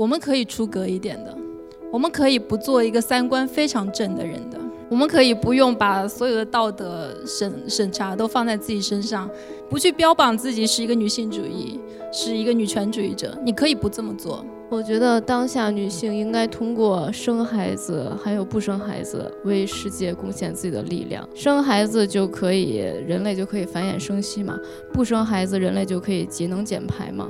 我们可以出格一点的，我们可以不做一个三观非常正的人的，我们可以不用把所有的道德审审查都放在自己身上，不去标榜自己是一个女性主义，是一个女权主义者。你可以不这么做。我觉得当下女性应该通过生孩子，还有不生孩子，为世界贡献自己的力量。生孩子就可以，人类就可以繁衍生息嘛；不生孩子，人类就可以节能减排嘛。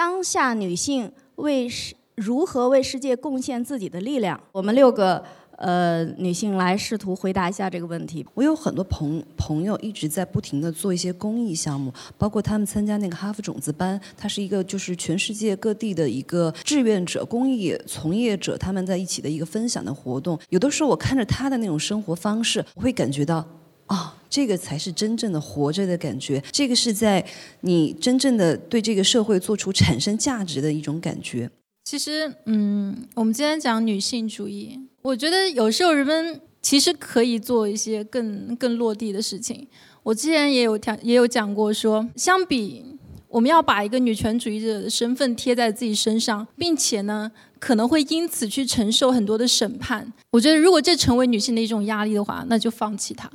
当下女性为世如何为世界贡献自己的力量？我们六个呃女性来试图回答一下这个问题。我有很多朋朋友一直在不停的做一些公益项目，包括他们参加那个哈佛种子班，它是一个就是全世界各地的一个志愿者、公益从业者他们在一起的一个分享的活动。有的时候我看着他的那种生活方式，我会感觉到啊。这个才是真正的活着的感觉，这个是在你真正的对这个社会做出产生价值的一种感觉。其实，嗯，我们今天讲女性主义，我觉得有时候人们其实可以做一些更更落地的事情。我之前也有讲也有讲过，说相比我们要把一个女权主义者的身份贴在自己身上，并且呢可能会因此去承受很多的审判。我觉得如果这成为女性的一种压力的话，那就放弃它。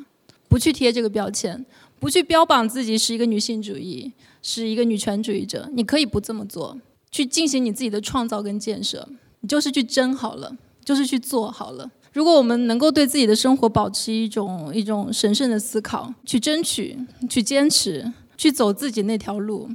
不去贴这个标签，不去标榜自己是一个女性主义，是一个女权主义者，你可以不这么做，去进行你自己的创造跟建设，你就是去争好了，就是去做好了。如果我们能够对自己的生活保持一种一种神圣的思考，去争取，去坚持，去走自己那条路，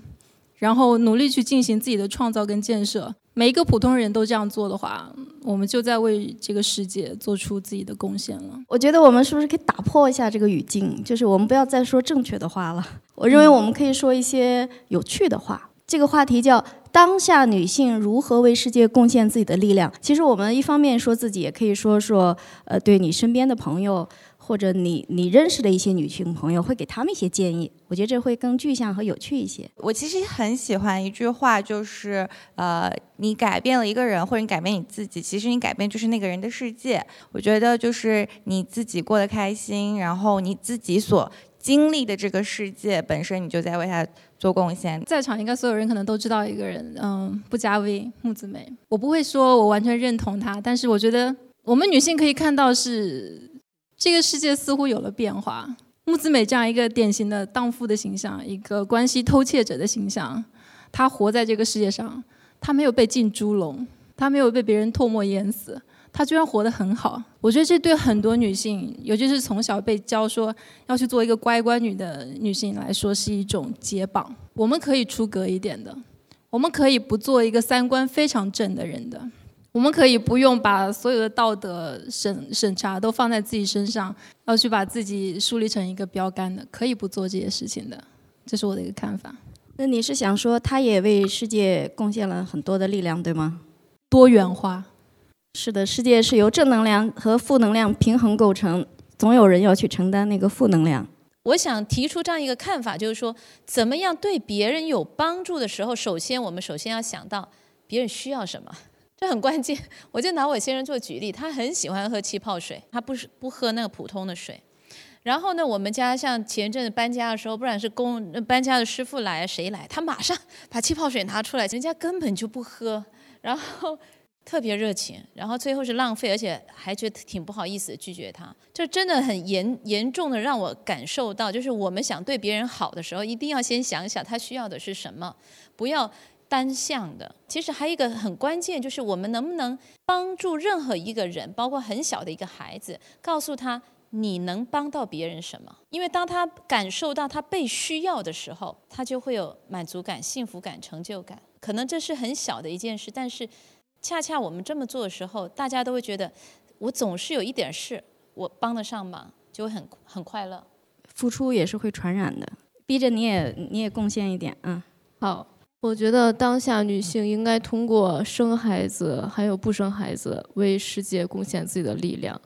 然后努力去进行自己的创造跟建设。每一个普通人都这样做的话，我们就在为这个世界做出自己的贡献了。我觉得我们是不是可以打破一下这个语境，就是我们不要再说正确的话了。我认为我们可以说一些有趣的话。这个话题叫“当下女性如何为世界贡献自己的力量”。其实我们一方面说自己，也可以说说，呃，对你身边的朋友。或者你你认识的一些女性朋友，会给他们一些建议，我觉得这会更具象和有趣一些。我其实很喜欢一句话，就是呃，你改变了一个人，或者你改变你自己，其实你改变就是那个人的世界。我觉得就是你自己过得开心，然后你自己所经历的这个世界本身，你就在为他做贡献。在场应该所有人可能都知道一个人，嗯，不加 V 木子美。我不会说我完全认同他，但是我觉得我们女性可以看到是。这个世界似乎有了变化。木子美这样一个典型的荡妇的形象，一个关系偷窃者的形象，她活在这个世界上，她没有被进猪笼，她没有被别人唾沫淹死，她居然活得很好。我觉得这对很多女性，尤其是从小被教说要去做一个乖乖女的女性来说，是一种解绑。我们可以出格一点的，我们可以不做一个三观非常正的人的。我们可以不用把所有的道德审审查都放在自己身上，要去把自己树立成一个标杆的，可以不做这些事情的，这是我的一个看法。那你是想说，他也为世界贡献了很多的力量，对吗？多元化，是的，世界是由正能量和负能量平衡构成，总有人要去承担那个负能量。我想提出这样一个看法，就是说，怎么样对别人有帮助的时候，首先我们首先要想到别人需要什么。这很关键，我就拿我先生做举例，他很喜欢喝气泡水，他不是不喝那个普通的水。然后呢，我们家像前一阵子搬家的时候，不管是工搬家的师傅来谁来，他马上把气泡水拿出来，人家根本就不喝，然后特别热情，然后最后是浪费，而且还觉得挺不好意思拒绝他。这真的很严严重的让我感受到，就是我们想对别人好的时候，一定要先想想他需要的是什么，不要。单向的，其实还有一个很关键，就是我们能不能帮助任何一个人，包括很小的一个孩子，告诉他你能帮到别人什么？因为当他感受到他被需要的时候，他就会有满足感、幸福感、成就感。可能这是很小的一件事，但是恰恰我们这么做的时候，大家都会觉得我总是有一点事，我帮得上忙，就会很很快乐。付出也是会传染的，逼着你也你也贡献一点，嗯，好。我觉得当下女性应该通过生孩子，还有不生孩子，为世界贡献自己的力量。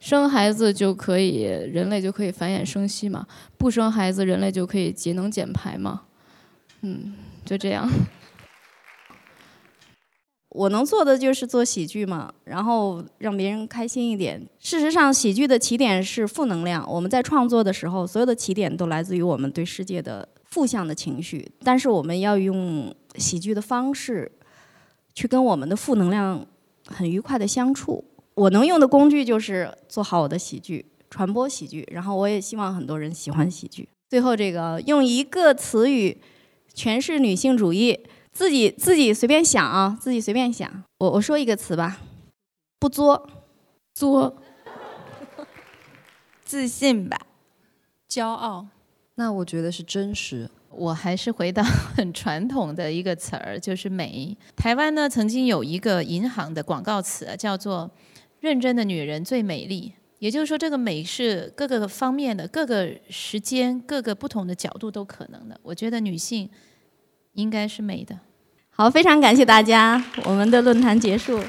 生孩子就可以，人类就可以繁衍生息嘛；不生孩子，人类就可以节能减排嘛。嗯，就这样。我能做的就是做喜剧嘛，然后让别人开心一点。事实上，喜剧的起点是负能量。我们在创作的时候，所有的起点都来自于我们对世界的负向的情绪。但是，我们要用喜剧的方式，去跟我们的负能量很愉快的相处。我能用的工具就是做好我的喜剧，传播喜剧。然后，我也希望很多人喜欢喜剧。最后，这个用一个词语诠释女性主义。自己自己随便想啊，自己随便想。我我说一个词吧，不作，作，自信吧，骄傲。那我觉得是真实。我还是回到 很传统的一个词儿，就是美。台湾呢曾经有一个银行的广告词叫做“认真的女人最美丽”，也就是说，这个美是各个方面的、各个时间、各个不同的角度都可能的。我觉得女性。应该是美的。好，非常感谢大家，我们的论坛结束。